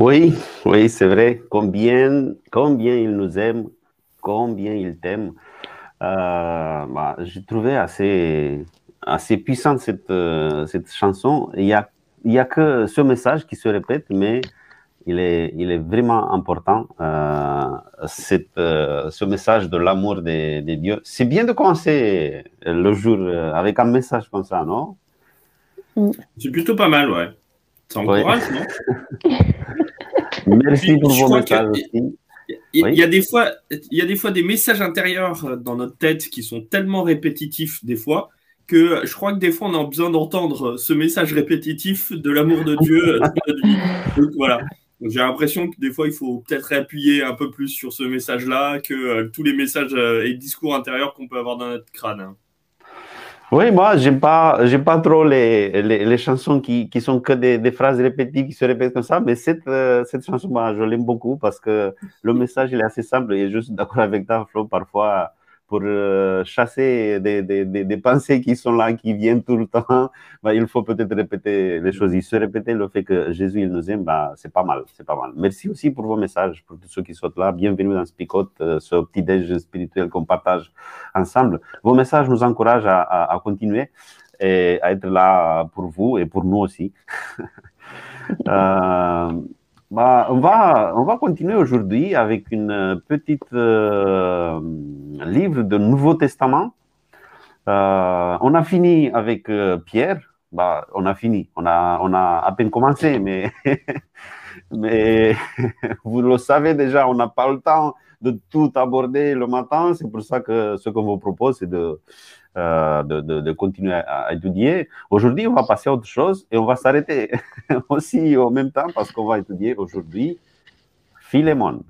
Oui, oui, c'est vrai. Combien, combien il nous aime, combien il t'aime. Euh, bah, J'ai trouvé assez, assez puissante cette, euh, cette chanson. Il n'y a, il a que ce message qui se répète, mais il est, il est vraiment important, euh, cette, ce message de l'amour des de dieux. C'est bien de commencer le jour avec un message comme ça, non? C'est plutôt pas mal, ouais. Ça encourage, non? Merci pour vos messages aussi. Il y, a des fois, il y a des fois des messages intérieurs dans notre tête qui sont tellement répétitifs des fois que je crois que des fois on a besoin d'entendre ce message répétitif de l'amour de Dieu. Donc voilà. J'ai l'impression que des fois il faut peut-être réappuyer un peu plus sur ce message-là que euh, tous les messages euh, et discours intérieurs qu'on peut avoir dans notre crâne. Hein. Oui, moi, j'aime pas, j'aime pas trop les, les, les chansons qui, qui sont que des, des, phrases répétitives qui se répètent comme ça, mais cette, euh, cette chanson, moi, je l'aime beaucoup parce que le message, il est assez simple et je suis d'accord avec toi, Flo, parfois, pour euh, chasser des, des, des, pensées qui sont là, qui viennent tout le temps, bah, il faut peut-être répéter les choses. Il se répéter le fait que Jésus, il nous aime, bah, c'est pas mal, c'est pas mal. Merci aussi pour vos messages, pour tous ceux qui sont là. Bienvenue dans Spicot, euh, ce petit déj spirituel qu'on partage ensemble. Vos messages nous encouragent à, à, à, continuer et à être là pour vous et pour nous aussi. euh, bah, on, va, on va continuer aujourd'hui avec une petite euh, livre de Nouveau Testament. Euh, on a fini avec euh, Pierre. Bah, on a fini. On a, on a à peine commencé, mais, mais vous le savez déjà, on n'a pas le temps de tout aborder le matin. C'est pour ça que ce qu'on vous propose, c'est de, euh, de, continuer à, à étudier. Aujourd'hui, on va passer à autre chose et on va s'arrêter aussi en même temps parce qu'on va étudier aujourd'hui Philémon.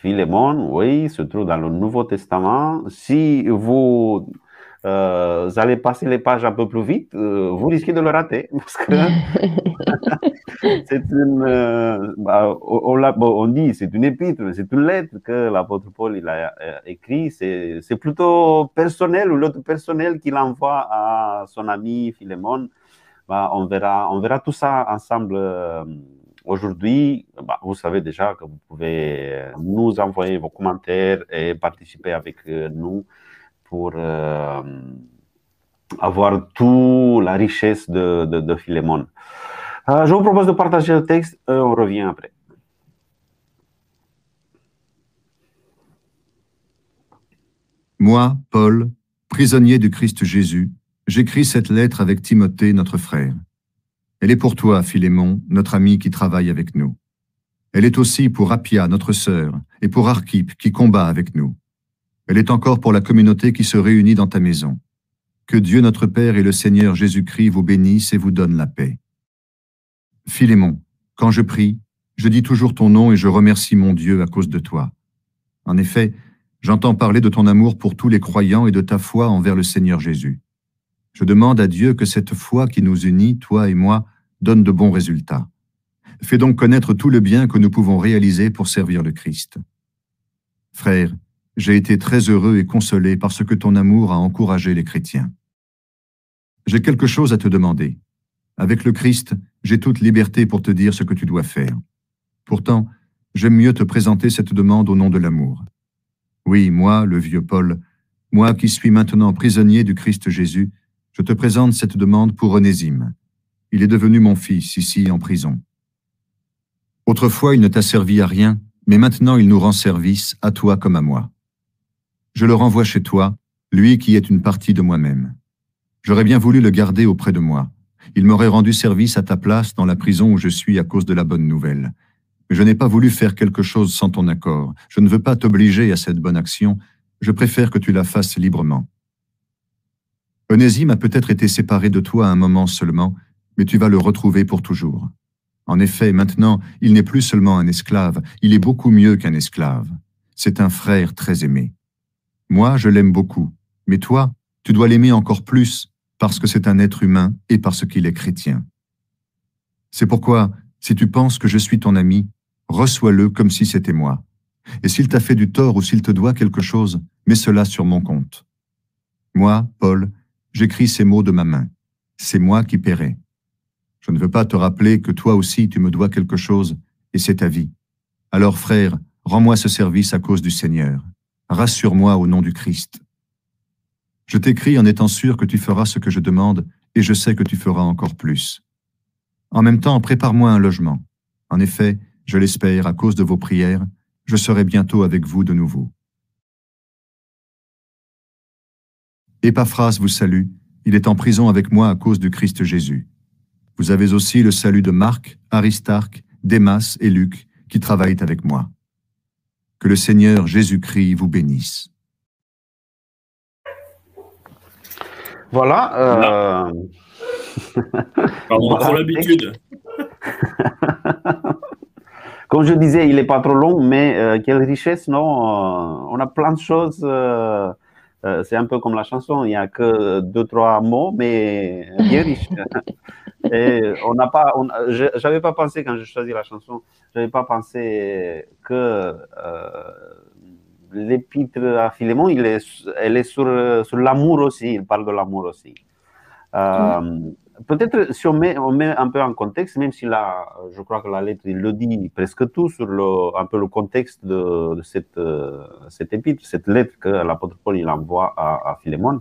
Philémon, oui, se trouve dans le Nouveau Testament. Si vous euh, allez passer les pages un peu plus vite, euh, vous risquez de le rater parce que c'est une, euh, bah, on, bon, on, dit c'est une épître, c'est une lettre que l'apôtre Paul il a euh, écrit. C'est plutôt personnel ou l'autre personnel qu'il envoie à son ami Philémon. Bah, on verra, on verra tout ça ensemble. Euh, Aujourd'hui, bah, vous savez déjà que vous pouvez nous envoyer vos commentaires et participer avec nous pour euh, avoir toute la richesse de, de, de Philémon. Euh, je vous propose de partager le texte et on revient après. Moi, Paul, prisonnier du Christ Jésus, j'écris cette lettre avec Timothée, notre frère. Elle est pour toi, Philémon, notre ami qui travaille avec nous. Elle est aussi pour Appia, notre sœur, et pour Archippe, qui combat avec nous. Elle est encore pour la communauté qui se réunit dans ta maison. Que Dieu notre Père et le Seigneur Jésus-Christ vous bénissent et vous donnent la paix. Philémon, quand je prie, je dis toujours ton nom et je remercie mon Dieu à cause de toi. En effet, j'entends parler de ton amour pour tous les croyants et de ta foi envers le Seigneur Jésus. Je demande à Dieu que cette foi qui nous unit, toi et moi, donne de bons résultats. Fais donc connaître tout le bien que nous pouvons réaliser pour servir le Christ. Frère, j'ai été très heureux et consolé parce que ton amour a encouragé les chrétiens. J'ai quelque chose à te demander. Avec le Christ, j'ai toute liberté pour te dire ce que tu dois faire. Pourtant, j'aime mieux te présenter cette demande au nom de l'amour. Oui, moi, le vieux Paul, moi qui suis maintenant prisonnier du Christ Jésus, je te présente cette demande pour Onésime. Il est devenu mon fils ici en prison. Autrefois, il ne t'a servi à rien, mais maintenant il nous rend service, à toi comme à moi. Je le renvoie chez toi, lui qui est une partie de moi-même. J'aurais bien voulu le garder auprès de moi, Il m'aurait rendu service à ta place dans la prison où je suis à cause de la bonne nouvelle. Mais je n'ai pas voulu faire quelque chose sans ton accord. Je ne veux pas t'obliger à cette bonne action. Je préfère que tu la fasses librement. Onésime a peut-être été séparé de toi un moment seulement, mais tu vas le retrouver pour toujours. En effet, maintenant, il n'est plus seulement un esclave, il est beaucoup mieux qu'un esclave. C'est un frère très aimé. Moi, je l'aime beaucoup, mais toi, tu dois l'aimer encore plus parce que c'est un être humain et parce qu'il est chrétien. C'est pourquoi, si tu penses que je suis ton ami, reçois-le comme si c'était moi. Et s'il t'a fait du tort ou s'il te doit quelque chose, mets cela sur mon compte. Moi, Paul, j'écris ces mots de ma main. C'est moi qui paierai. Je ne veux pas te rappeler que toi aussi tu me dois quelque chose, et c'est ta vie. Alors frère, rends-moi ce service à cause du Seigneur. Rassure-moi au nom du Christ. Je t'écris en étant sûr que tu feras ce que je demande, et je sais que tu feras encore plus. En même temps, prépare-moi un logement. En effet, je l'espère, à cause de vos prières, je serai bientôt avec vous de nouveau. Épaphras vous salue, il est en prison avec moi à cause du Christ Jésus. Vous avez aussi le salut de Marc, Aristarque, Démas et Luc, qui travaillent avec moi. Que le Seigneur Jésus-Christ vous bénisse. Voilà. Euh... Pardon, voilà. l'habitude. Comme je disais, il n'est pas trop long, mais euh, quelle richesse, non euh, On a plein de choses. Euh, c'est un peu comme la chanson, il n'y a que deux, trois mots, mais bien riche. Et on n'a pas, j'avais pas pensé quand j'ai choisi la chanson, j'avais pas pensé que euh, l'épître à Philémon, il est, elle est sur, sur l'amour aussi, il parle de l'amour aussi. Euh. Peut-être si on met, un peu en contexte, même si là, je crois que la lettre, il le dit presque tout sur un peu le contexte de, cette, euh, cette épître, cette lettre que l'apôtre Paul il envoie à, à Philémon.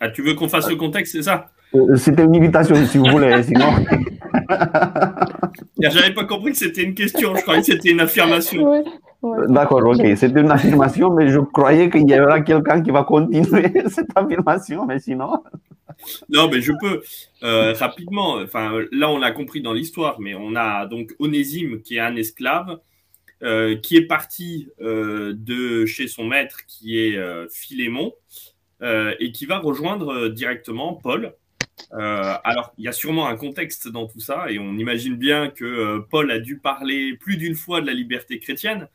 Ah, tu veux qu'on fasse le contexte, c'est ça? euh, C'était une invitation, si vous voulez, sinon. J'avais pas compris que c'était une question, je croyais que c'était une affirmation. D'accord, ok. C'était une affirmation, mais je croyais qu'il y aura quelqu'un qui va continuer cette affirmation, mais sinon. Non, mais je peux euh, rapidement. Enfin, là, on l'a compris dans l'histoire, mais on a donc Onésime qui est un esclave, euh, qui est parti de chez son maître, qui est Philémon, euh, et qui va rejoindre euh, directement Paul. Euh, alors, il y a sûrement un contexte dans tout ça, et on imagine bien que Paul a dû parler plus d'une fois de la liberté chrétienne,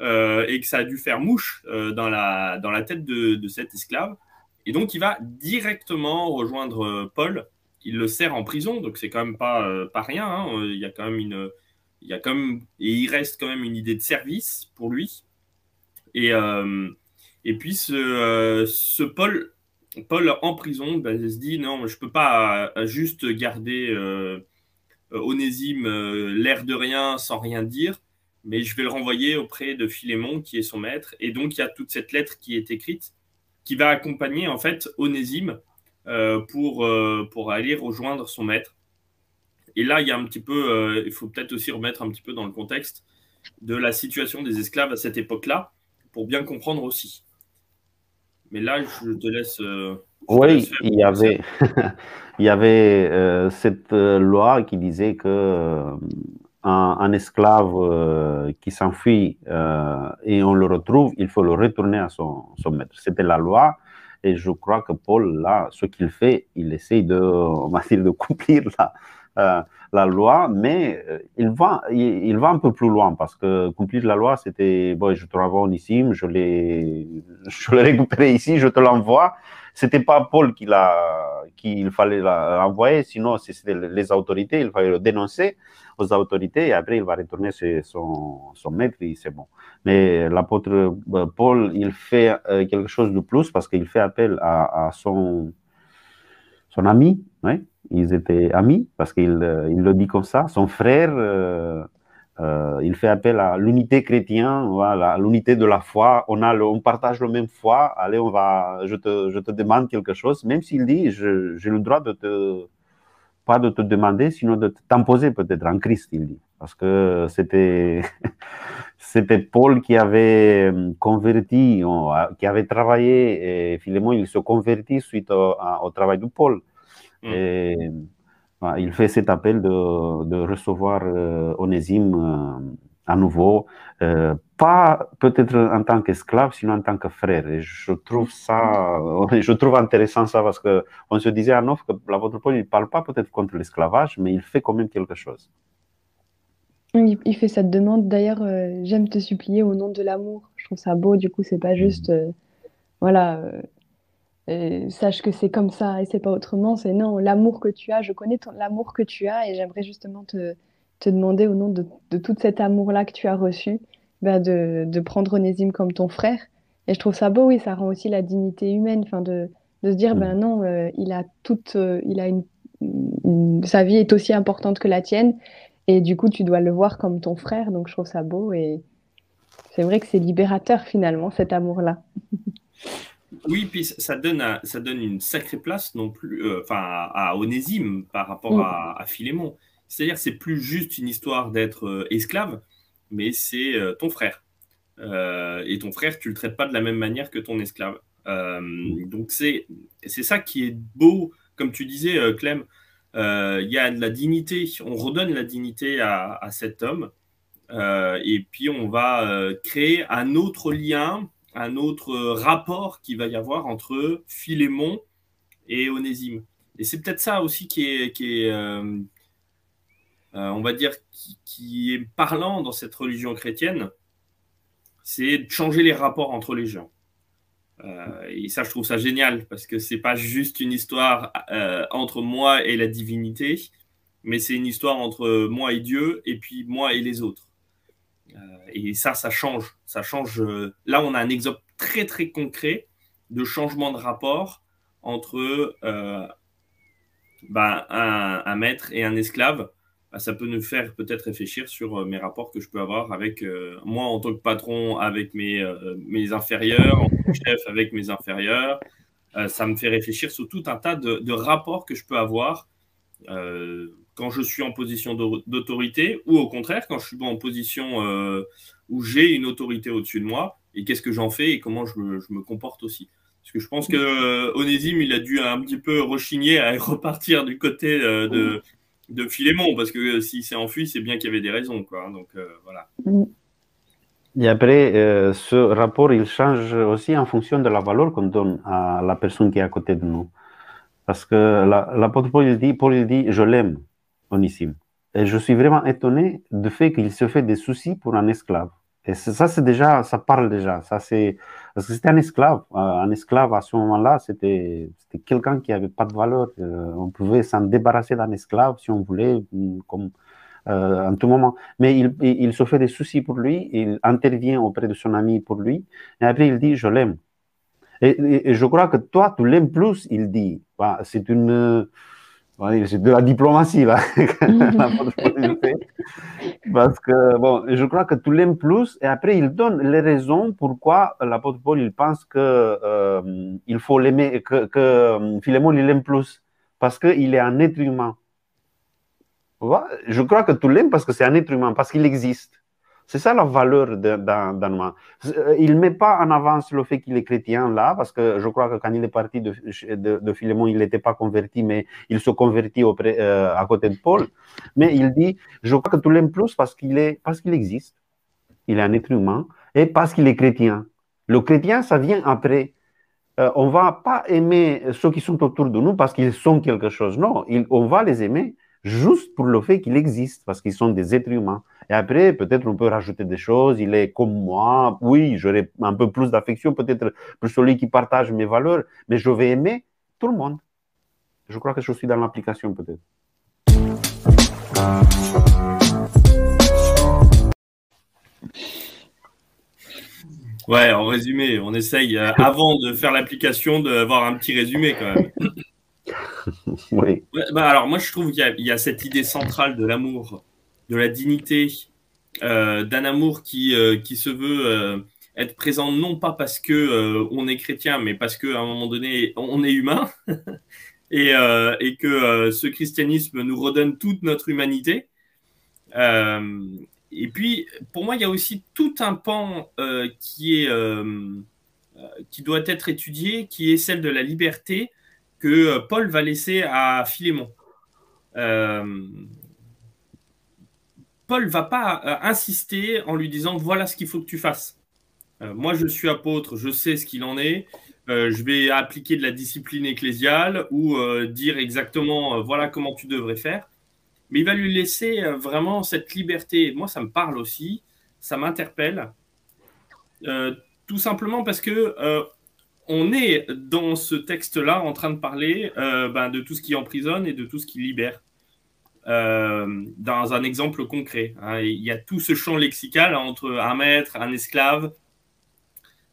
et que ça a dû faire mouche dans, la, dans la tête de, cet esclave. Et donc, il va directement rejoindre Paul. Il le sert en prison, donc c'est quand même pas, pas rien. Hein. Il y a quand même une, il y a et il reste quand même une idée de service pour lui. Et, et puis ce, ce Paul, Paul en prison il se dit non, je peux pas euh, juste garder euh, Onésime euh, l'air de rien sans rien dire, mais je vais le renvoyer auprès de Philémon qui est son maître. Et donc il y a toute cette lettre qui est écrite qui va accompagner en fait Onésime pour, pour aller rejoindre son maître. Et là, il y a un petit peu, il faut peut-être aussi remettre un petit peu dans le contexte de la situation des esclaves à cette époque-là, pour bien comprendre aussi. Mais là, je te laisse. Euh, oui, il y avait, il y avait euh, cette euh, loi qui disait que un, esclave qui s'enfuit et on le retrouve, il faut le retourner à son, son maître. C'était la loi. Et je crois que Paul, là, ce qu'il fait, il essaye de, on va dire, de couper la, la loi, mais il va, il, va un peu plus loin parce que accomplir la loi, c'était, bon, je te renvoie ici, je l'ai, récupéré ici, je te l'envoie. C'était pas Paul qui l'a, qu'il fallait l'envoyer, sinon c'était les autorités, il fallait le dénoncer aux autorités et après il va retourner chez son, son maître et c'est bon. Mais l'apôtre euh, Paul, il fait euh, quelque chose de plus parce qu'il fait appel à, à son, son ami, oui, ils étaient amis parce qu'il euh, il le dit comme ça. Son frère, euh, euh, il fait appel à l'unité chrétienne, voilà, l'unité de la foi. On, a on partage la même foi. Allez, on va, je te, je te demande quelque chose, même s'il dit, j'ai le droit de te, pas de te demander, sinon de t'imposer peut-être en Christ, il dit. Parce que c'était, c'était Paul qui avait converti, qui avait travaillé, et Philémon, il se convertit suite au travail de Paul. Mm. Et il fait cet appel de, de recevoir Onésime à nouveau, euh, pas peut-être en tant qu'esclave, sinon en tant que frère. Et je trouve ça, je trouve intéressant ça parce que on se disait à Neuf que l'apôtre Paul, il parle pas peut-être contre l'esclavage, mais il fait quand même quelque chose. Il, fait cette demande. D'ailleurs, euh, j'aime te supplier au nom de l'amour. Je trouve ça beau. Du coup, c'est pas juste, euh, voilà, sache que c'est comme ça et c'est pas autrement. C'est non, l'amour que tu as. Je connais l'amour que tu as et j'aimerais justement te te demander au nom de, tout cet amour-là que tu as reçu, bah, de, prendre Onésime comme ton frère. Et je trouve ça beau, oui, ça rend aussi la dignité humaine, enfin de, se dire, ben non, euh, il a toute, euh, il a une, sa vie est aussi importante que la tienne, et du coup, tu dois le voir comme ton frère. Donc, je trouve ça beau, et c'est vrai que c'est libérateur finalement cet amour-là. Oui, puis ça donne, ça donne une sacrée place non plus, euh, à, Onésime par rapport à, à Philémon. C'est-à-dire, c'est plus juste une histoire d'être euh, esclave, mais c'est euh, ton frère. Et ton frère, tu le traites pas de la même manière que ton esclave. donc c'est ça qui est beau, comme tu disais, Clem. Il y a de la dignité, on redonne la dignité à, cet homme, et puis on va créer un autre lien, un autre rapport qui va y avoir entre Philémon et Onésime. Et c'est peut-être ça aussi qui est, est, euh, on va dire, qui, est parlant dans cette religion chrétienne, c'est de changer les rapports entre les gens. Euh, et ça, je trouve ça génial parce que c'est pas juste une histoire euh, entre moi et la divinité, mais c'est une histoire entre moi et Dieu et puis moi et les autres. Et ça, ça change. Ça change. là, on a un exemple très très concret de changement de rapport entre ben, un, maître et un esclave bah, ça peut nous faire peut-être réfléchir sur euh, mes rapports que je peux avoir avec euh, moi en tant que patron, avec euh, mes inférieurs, en tant que chef avec mes inférieurs. ça me fait réfléchir sur tout un tas de, rapports que je peux avoir quand je suis en position d'autorité ou au contraire quand je suis en position où j'ai une autorité au-dessus de moi et qu'est-ce que j'en fais et comment je me, je me, comporte aussi. Parce que je pense que Onésime, il a dû un petit peu rechigner à repartir du côté de, de Philémon, parce que euh, s'il s'est enfui, c'est bien qu'il y avait des raisons. Quoi. Donc euh, voilà. Et après, euh, ce rapport, il change aussi en fonction de la valeur qu'on donne à la personne qui est à côté de nous. Parce que l'apôtre Paul, il dit, Paul, il dit, je l'aime, Onissime. Et je suis vraiment étonné du fait qu'il se fait des soucis pour un esclave. Et ça, c'est déjà, ça parle déjà. Ça, c'est, parce que c'était un esclave. Euh, un esclave à ce moment-là, c'était, quelqu'un qui avait pas de valeur. Euh, on pouvait s'en débarrasser d'un esclave si on voulait, mm, comme, euh, en tout moment. Mais il, se fait des soucis pour lui, il intervient auprès de son ami pour lui, et après il dit, je l'aime. Et, et, je crois que toi, tu l'aimes plus, il dit. Bah, c'est une, c'est de la diplomatie, là. Parce que, bon, je crois que tu l'aimes plus et après, il donne les raisons pourquoi l'apôtre Paul, il pense que euh, il faut l'aimer, que, que euh, Philémon, il l'aime plus. Parce qu'il est un être humain. Je crois que tu l'aimes parce que c'est un être humain, parce qu'il existe. C'est ça la valeur d'un humain. Euh, il ne met pas en avance le fait qu'il est chrétien là, parce que je crois que quand il est parti de, de, Philémon, il n'était pas converti, mais il se convertit auprès, euh, à côté de Paul. Mais il dit, je crois que tu l'aimes plus parce qu'il qu'il existe. Il est un être humain et parce qu'il est chrétien. Le chrétien, ça vient après. Euh, on va pas aimer ceux qui sont autour de nous parce qu'ils sont quelque chose. Non, on va les aimer juste pour le fait qu'il existe, parce qu'ils sont des êtres humains. Et après, peut-être on peut rajouter des choses. Il est comme moi. Oui, j'aurai un peu plus d'affection, peut-être pour celui qui partage mes valeurs, mais je vais aimer tout le monde. Je crois que je suis dans l'application, peut-être. Ouais, en résumé, on essaye, euh, avant de faire l'application, d'avoir un petit résumé quand même. oui. Bah, alors, moi, je trouve qu'il y, a cette idée centrale de l'amour, de la dignité, euh, d'un amour qui, euh, qui se veut euh, être présent non pas parce que on est chrétien, mais parce qu'à un moment donné, on est humain. et, et, que ce christianisme nous redonne toute notre humanité. et puis, pour moi, il y a aussi tout un pan qui, est, qui doit être étudié, qui est celle de la liberté que Paul va laisser à Philémon. Paul va pas insister en lui disant voilà ce qu'il faut que tu fasses. moi, je suis apôtre, je sais ce qu'il en est. je vais appliquer de la discipline ecclésiale ou dire exactement voilà comment tu devrais faire mais il va lui laisser euh, vraiment cette liberté. Moi, ça me parle aussi, ça m'interpelle, euh, tout simplement parce que euh, on est dans ce texte-là en train de parler ben, de tout ce qui emprisonne et de tout ce qui libère. dans un exemple concret, hein. il y a tout ce champ lexical entre un maître, un esclave,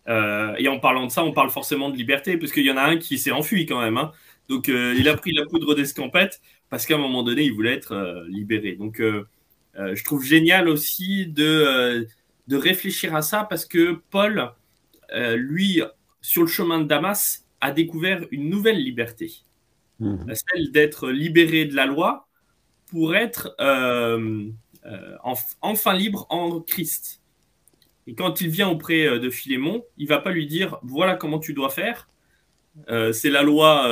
et en parlant de ça, on parle forcément de liberté, parce qu'il y en a un qui s'est enfui quand même. Hein. Donc, il a pris la poudre d'escampette parce qu'à un moment donné, il voulait être euh, libéré. Donc, euh, euh, je trouve génial aussi de, de réfléchir à ça parce que Paul, lui, sur le chemin de Damas, a découvert une nouvelle liberté, mmh. celle d'être libéré de la loi pour être enfin libre en Christ. Et quand il vient auprès de Philémon, il va pas lui dire voilà comment tu dois faire. c'est la loi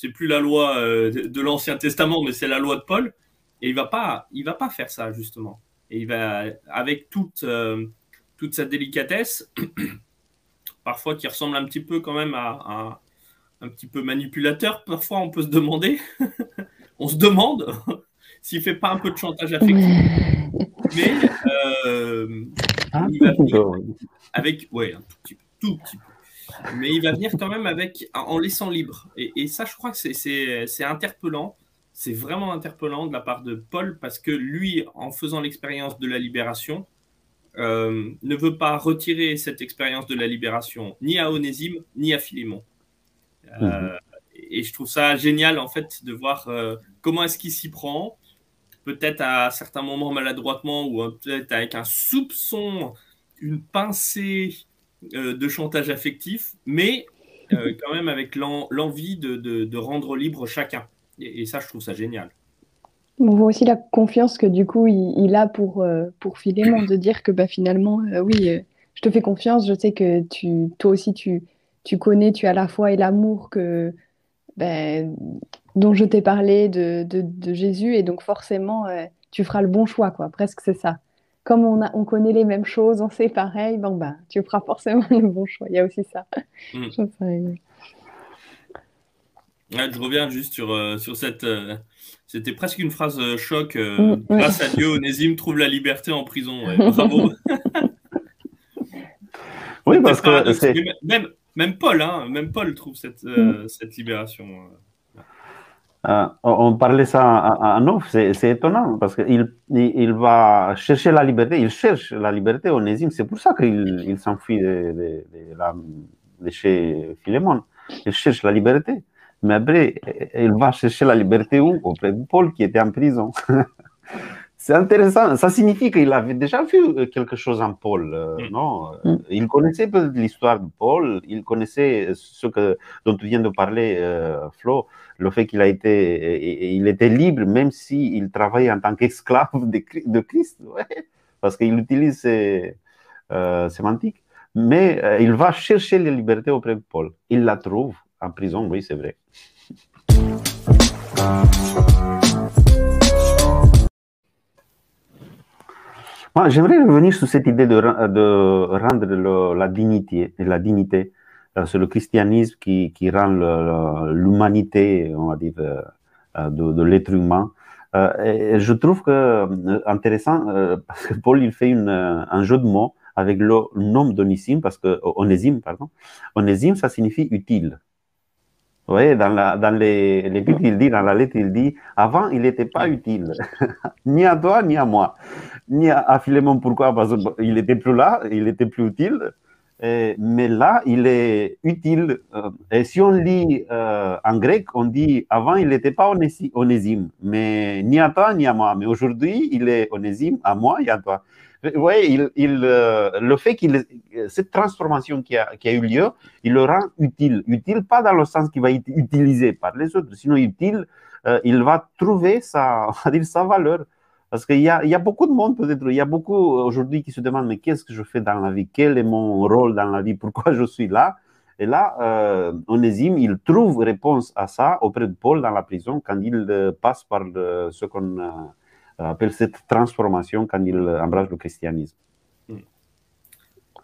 c'est plus la loi euh, de l'Ancien Testament, mais c'est la loi de Paul. Et il va pas, il va pas faire ça justement. Et il va, avec toute, euh, toute sa délicatesse, parfois qui ressemble un petit peu quand même à, un petit peu manipulateur. Parfois, on peut se demander, on se demande s'il fait pas un peu de chantage affectif. Mais euh, il va avec, ouais, un tout petit peu, tout petit peu mais il va venir quand même avec en laissant libre. Et, ça, je crois que c'est interpellant. C'est vraiment interpellant de la part de Paul parce que lui, en faisant l'expérience de la libération, euh, ne veut pas retirer cette expérience de la libération ni à Onésime ni à Philémon. Euh, mhm. Et je trouve ça génial en fait de voir euh, comment est-ce qu'il s'y prend, peut-être à certains moments maladroitement ou peut-être avec un soupçon, une pincée de chantage affectif, mais quand même avec l'envie de, rendre libre chacun. Et, ça, je trouve ça génial. On voit aussi la confiance que du coup il, a pour, euh, pour Philémon, de dire que bah, finalement, oui, je te fais confiance, je sais que tu, toi aussi tu, tu connais, tu as la foi et l'amour que, ben, dont je t'ai parlé de, de, Jésus, et donc forcément, tu feras le bon choix, quoi. Presque c'est ça comme on, a, on connaît les mêmes choses, on sait pareil, bon, bah, tu feras forcément le bon choix. Il y a aussi ça. Je, reviens juste sur, euh, sur cette. Euh, c'était presque une phrase euh, choc. Mm, grâce à Dieu, Onésime trouve la liberté en prison. bravo. oui, parce que. Même, même Paul, hein, même Paul trouve cette, mm. cette libération. Euh, on parlait ça en off, c'est étonnant parce qu'il il, va chercher la liberté, il cherche la liberté Onésime, c'est pour ça qu'il il, s'enfuit de, de, chez Philémon. Il cherche la liberté. Mais après, il va chercher la liberté où? Auprès de Paul qui était en prison. C'est intéressant. Ça signifie qu'il avait déjà vu euh, quelque chose en Paul, euh, mm. non? Mm. Il connaissait peut-être l'histoire de Paul, il connaissait ce que, dont tu viens de parler, euh, Flo, le fait qu'il a été, il était libre même s'il il travaillait en tant qu'esclave de, Christ, parce qu'il utilise ces sémantiques. Mais il va chercher la liberté auprès de Paul. Il la trouve en prison, oui, c'est vrai. j'aimerais revenir sur cette idée de, rendre la dignité, la dignité euh, le christianisme qui, rend l'humanité, on va dire, euh, de, l'être humain. Euh, je trouve que intéressant parce que Paul il fait un jeu de mots avec le nom d'Onésime parce que Onésime pardon Onésime ça signifie utile voyez, dans, la, dans les, les il dit, dans la lettre, il dit, avant, il n'était pas utile, ni à toi, ni à moi, ni à, Philémon. Pourquoi? Parce qu'il n'était plus là, il n'était plus utile. mais là, il est utile. Euh, et si on lit euh, en grec, on dit, avant, il n'était pas onésime, mais ni à toi, ni à moi. Mais aujourd'hui, il est onésime à moi et à toi. Vous voyez, il, euh, le fait qu'il cette transformation qui a, qui a, eu lieu, il le rend utile. Utile pas dans le sens qu'il va être utilisé par les autres, sinon utile, euh, il va trouver sa, dire, sa valeur. Parce qu'il y y a beaucoup de monde, peut-être, il y a beaucoup aujourd'hui qui se demandent, mais qu'est-ce que je fais dans la vie? Quel est mon rôle dans la vie? Pourquoi je suis là? Et là, euh, Onésime, il trouve réponse à ça auprès de Paul dans la prison quand il euh, passe par ce qu'on euh, appelle cette transformation, quand il embrasse le christianisme.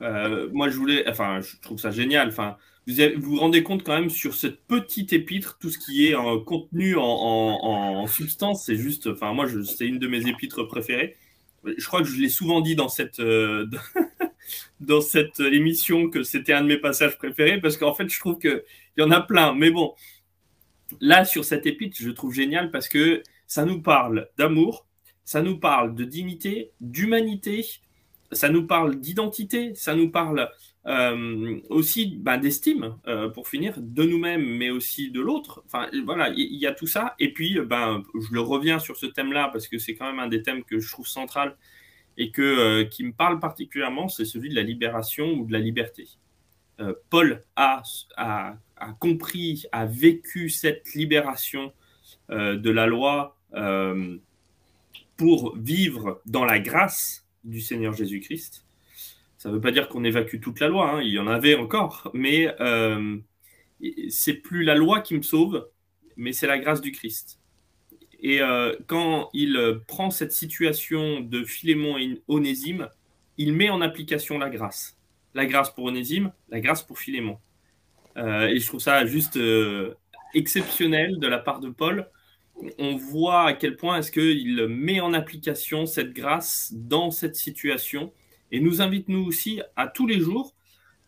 Euh, moi, je voulais, enfin, je trouve ça génial. Enfin, vous vous, rendez compte quand même sur cette petite épître, tout ce qui est en contenu, en, substance, c'est juste, enfin, moi, c'est une de mes épîtres préférées. Je crois que je l'ai souvent dit dans cette, euh, dans cette émission que c'était un de mes passages préférés parce qu'en fait, je trouve qu'il y en a plein. Mais bon, là, sur cette épître, je trouve génial parce que ça nous parle d'amour, ça nous parle de dignité, d'humanité, ça nous parle d'identité, ça nous parle euh, aussi ben, d'estime, euh, pour finir, de nous-mêmes, mais aussi de l'autre. Enfin, voilà, il y, a tout ça. Et puis, ben, je le reviens sur ce thème-là, parce que c'est quand même un des thèmes que je trouve central et que, euh, qui me parle particulièrement, c'est celui de la libération ou de la liberté. Paul a, compris, a vécu cette libération de la loi pour vivre dans la grâce du Seigneur Jésus-Christ. Ça ne veut pas dire qu'on évacue toute la loi, hein, il y en avait encore, mais euh, c'est plus la loi qui me sauve, mais c'est la grâce du Christ. Et euh, quand il prend cette situation de Philémon et Onésime, il met en application la grâce. La grâce pour Onésime, la grâce pour Philémon. Euh, et je trouve ça juste exceptionnel de la part de Paul on voit à quel point est-ce qu'il met en application cette grâce dans cette situation et nous invite nous aussi à tous les jours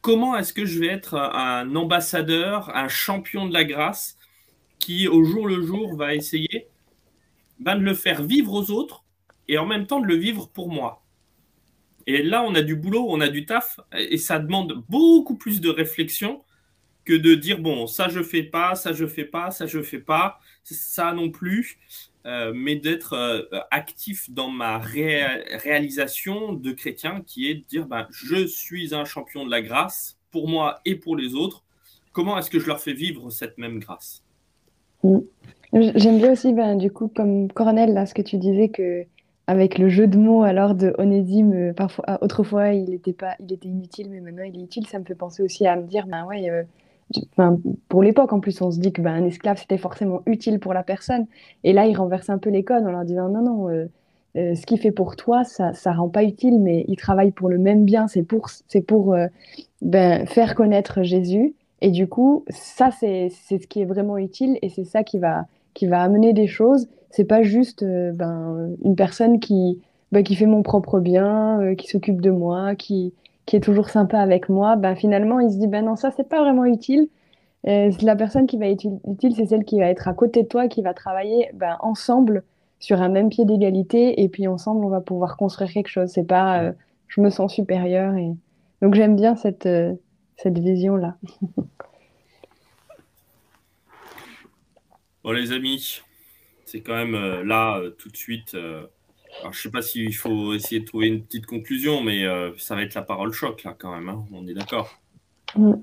comment est-ce que je vais être un ambassadeur, un champion de la grâce qui au jour le jour va essayer ben, de le faire vivre aux autres et en même temps de le vivre pour moi. Et là, on a du boulot, on a du taf et ça demande beaucoup plus de réflexion que de dire bon, ça je fais pas, ça je fais pas, ça je fais pas, ça non plus, euh, mais d'être euh, actif dans ma réalisation de chrétien qui est de dire ben, je suis un champion de la grâce pour moi et pour les autres. Comment est-ce que je leur fais vivre cette même grâce? Mm. J'aime bien aussi, ben, du coup, comme Cornel, là, ce que tu disais que avec le jeu de mots alors de Onésime, euh, parfois, ah, autrefois il était pas, il était inutile, mais maintenant il est utile. Ça me fait penser aussi à me dire, ben ouais, pour l'époque, en plus, on se dit que ben, un esclave, c'était forcément utile pour la personne. Et là, il renverse un peu les codes en leur disant non, non, euh, euh, ce qu'il fait pour toi, ça ne rend pas utile, mais il travaille pour le même bien. C'est pour, c'est pour euh, ben, faire connaître Jésus. Et du coup, ça, c'est ce qui est vraiment utile et c'est ça qui va, qui va amener des choses. C'est pas juste ben, une personne qui, ben, qui fait mon propre bien, qui s'occupe de moi, qui, qui est toujours sympa avec moi, ben finalement, il se dit, ben non, ça, c'est pas vraiment utile. la personne qui va être utile, c'est celle qui va être à côté de toi, qui va travailler ben, ensemble sur un même pied d'égalité, et puis ensemble, on va pouvoir construire quelque chose. C'est pas, euh, je me sens supérieur. Et... Donc, j'aime bien cette, euh, cette vision-là. bon, les amis, c'est quand même euh, là, tout de suite alors, je ne sais pas s'il faut essayer de trouver une petite conclusion, mais euh, ça va être la parole choc, là, quand même. Hein. On est d'accord. Mm.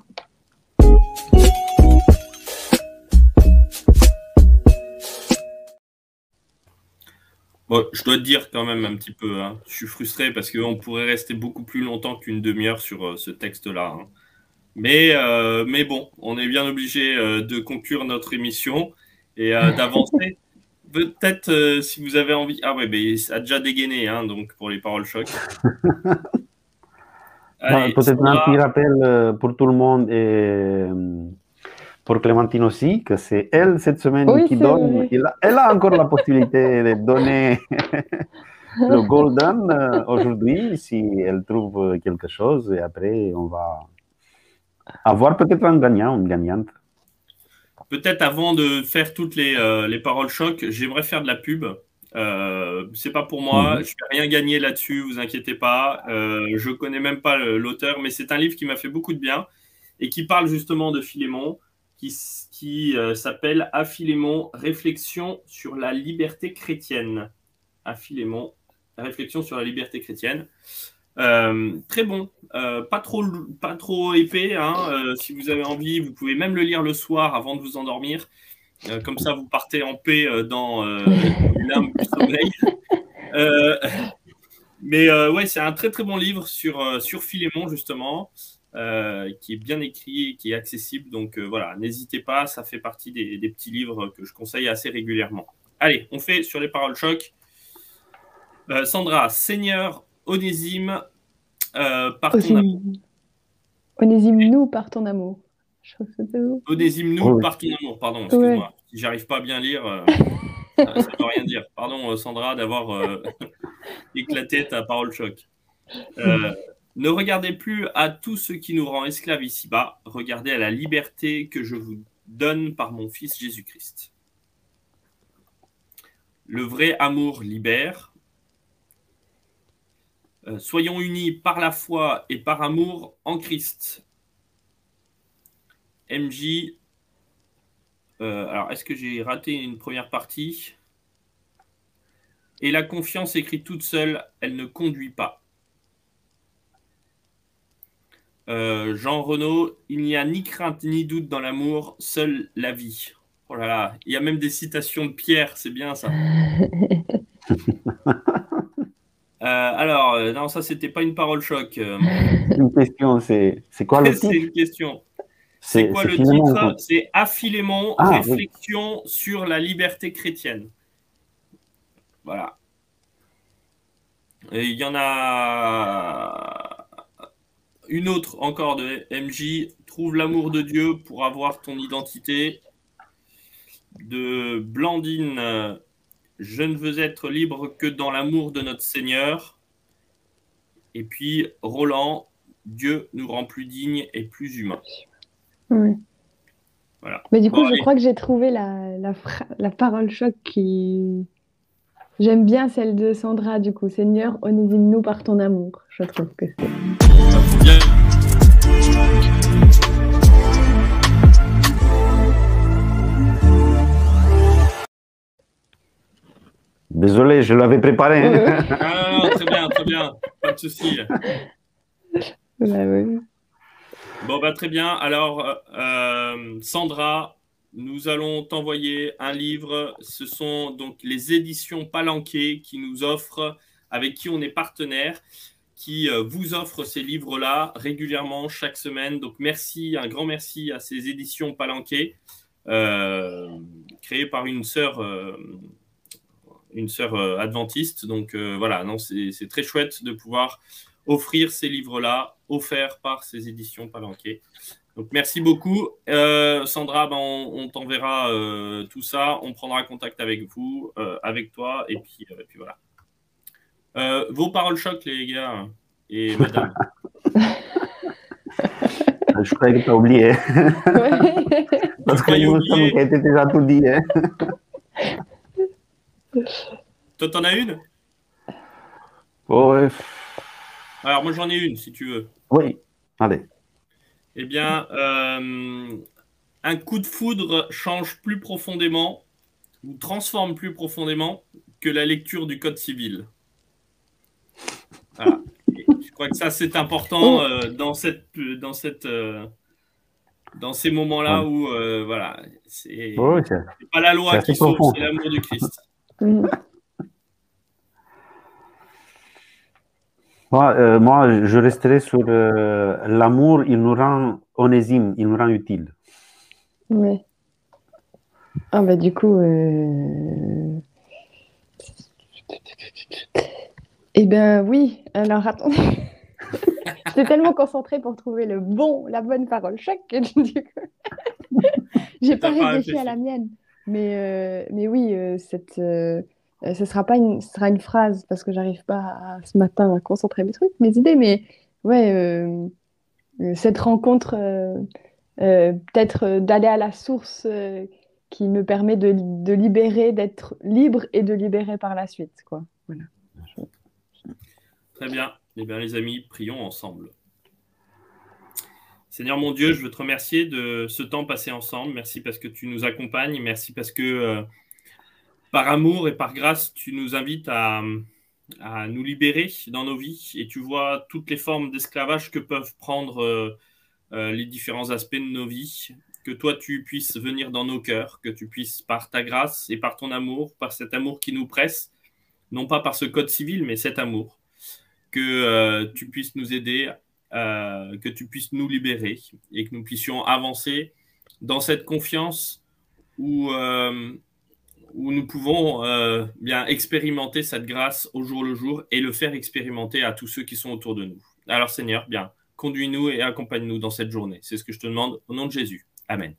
je dois te dire quand même un petit peu, hein, je suis frustré parce qu'on pourrait rester beaucoup plus longtemps qu'une demi-heure sur euh, ce texte-là. Hein. Mais, euh, mais bon, on est bien obligé de conclure notre émission et d'avancer peut-être euh, si vous avez envie. Ah ouais, mais ça a déjà dégainé, hein, donc pour les paroles choc. peut-être un petit rappel euh, pour tout le monde et euh, pour Clémentine aussi, que c'est elle cette semaine qui donne. Elle a, encore la possibilité de donner le Golden aujourd'hui si elle trouve quelque chose et après on va avoir peut-être un gagnant, une gagnante. Peut-être avant de faire toutes les, euh, les paroles choc, j'aimerais faire de la pub. Euh, c'est pas pour moi, mhm. je vais rien gagner là-dessus, vous inquiétez pas. Euh, je connais même pas l'auteur, mais c'est un livre qui m'a fait beaucoup de bien et qui parle justement de Philémon, qui, qui euh, s'appelle À Philémon, réflexion sur la liberté chrétienne. À Philémon, réflexion sur la liberté chrétienne. Euh, très bon, euh, pas, trop, pas trop épais. Hein. Euh, si vous avez envie, vous pouvez même le lire le soir avant de vous endormir. comme ça, vous partez en paix dans l'âme du sommeil. Mais ouais, c'est un très très bon livre sur, sur Philémon, justement, qui est bien écrit, qui est accessible. Donc voilà, n'hésitez pas, ça fait partie des, des, petits livres que je conseille assez régulièrement. Allez, on fait sur les paroles choc. Sandra, Seigneur Onésime, par ton amour. Onésime, nous, par ton amour. Onésime-nous par ton amour, pardon, excuse-moi. Si j'arrive pas à bien lire, euh, ça ne veut rien dire. Pardon, euh, Sandra, d'avoir euh, éclaté ta parole choc. ne regardez plus à tout ce qui nous rend esclaves ici-bas, regardez à la liberté que je vous donne par mon Fils Jésus-Christ. Le vrai amour libère. Soyons unis par la foi et par amour en Christ. MJ. Euh, alors, est-ce que j'ai raté une première partie? Et la confiance écrite toute seule, elle ne conduit pas. Euh, Jean Renaud, il n'y a ni crainte ni doute dans l'amour, seule la vie. Oh là là, il y a même des citations de Pierre, c'est bien ça. Euh, alors, non, ça, c'était pas une parole choc. Une question, c'est quoi le C'est une question. C'est quoi le titre C'est Affilémon, ah, réflexion sur la liberté chrétienne. Voilà. Et il y en a une autre encore de MJ. Trouve l'amour de Dieu pour avoir ton identité. De Blandine. Je ne veux être libre que dans l'amour de notre Seigneur. Et puis Roland. Dieu nous rend plus dignes et plus humains. Voilà. Mais du coup, je crois que j'ai trouvé la, la, parole choc qui. J'aime bien celle de Sandra, du coup. Seigneur, onésime-nous par ton amour. Je trouve que c'est. Désolé, je l'avais préparé. ah, très bien, très bien. Pas de souci. Bah, oui. Bon, bah, très bien. Alors, euh, euh, Sandra, nous allons t'envoyer un livre. Ce sont donc les éditions Palanquet qui nous offrent, avec qui on est partenaire, qui euh, vous offrent ces livres-là régulièrement chaque semaine. Donc, merci, un grand merci à ces éditions Palanquet, créées par une sœur. Une sœur adventiste. Donc voilà, non, c'est très chouette de pouvoir offrir ces livres-là, offerts par ces éditions Palanquet. Donc merci beaucoup. Euh, Sandra, ben, on, t'enverra euh, tout ça, on prendra contact avec vous, euh, avec toi, et puis, puis voilà. vos paroles choc, les gars et madame. Je croyais que tu as oublié. Parce que nous déjà tout dit. Hein. Toi, t'en as une? Ouais. Alors, moi, j'en ai une, si tu veux. Oui, allez. Eh bien, euh, un coup de foudre change plus profondément ou transforme plus profondément que la lecture du Code civil. Voilà. je crois que ça, c'est important oh. euh, dans, cette, dans, cette, euh, dans ces moments-là où, voilà, c'est pas la loi qui sauve, c'est l'amour du Christ. Euh, moi, je resterai sur euh, l'amour, il nous rend onésime, il nous rend utile. Oui. Ah bah du coup, euh... eh bien oui, alors attendez. J'étais tellement concentrée pour trouver le bon, la bonne parole choc que du coup, j'ai pas réfléchi à la mienne. Mais, euh, mais oui, cette euh, ce sera pas une, sera une phrase parce que j'arrive pas ce matin à concentrer mes trucs, mes idées, mais ouais, euh, euh, cette rencontre, peut-être d'aller à la source qui me permet de, de libérer, d'être libre et de libérer par la suite, quoi. Voilà. Très bien. Eh bien, les amis, prions ensemble. Seigneur mon Dieu, je veux te remercier de ce temps passé ensemble. Merci parce que tu nous accompagnes. Merci parce que par amour et par grâce, tu nous invites à, nous libérer dans nos vies et tu vois toutes les formes d'esclavage que peuvent prendre euh, euh, les différents aspects de nos vies. Que toi, tu puisses venir dans nos cœurs, que tu puisses, par ta grâce et par ton amour, par cet amour qui nous presse, non pas par ce code civil, mais cet amour, que tu puisses nous aider, que tu puisses nous libérer et que nous puissions avancer dans cette confiance où, où nous pouvons bien expérimenter cette grâce au jour le jour et le faire expérimenter à tous ceux qui sont autour de nous. Alors Seigneur, bien, conduis-nous et accompagne-nous dans cette journée. C'est ce que je te demande au nom de Jésus. Amen.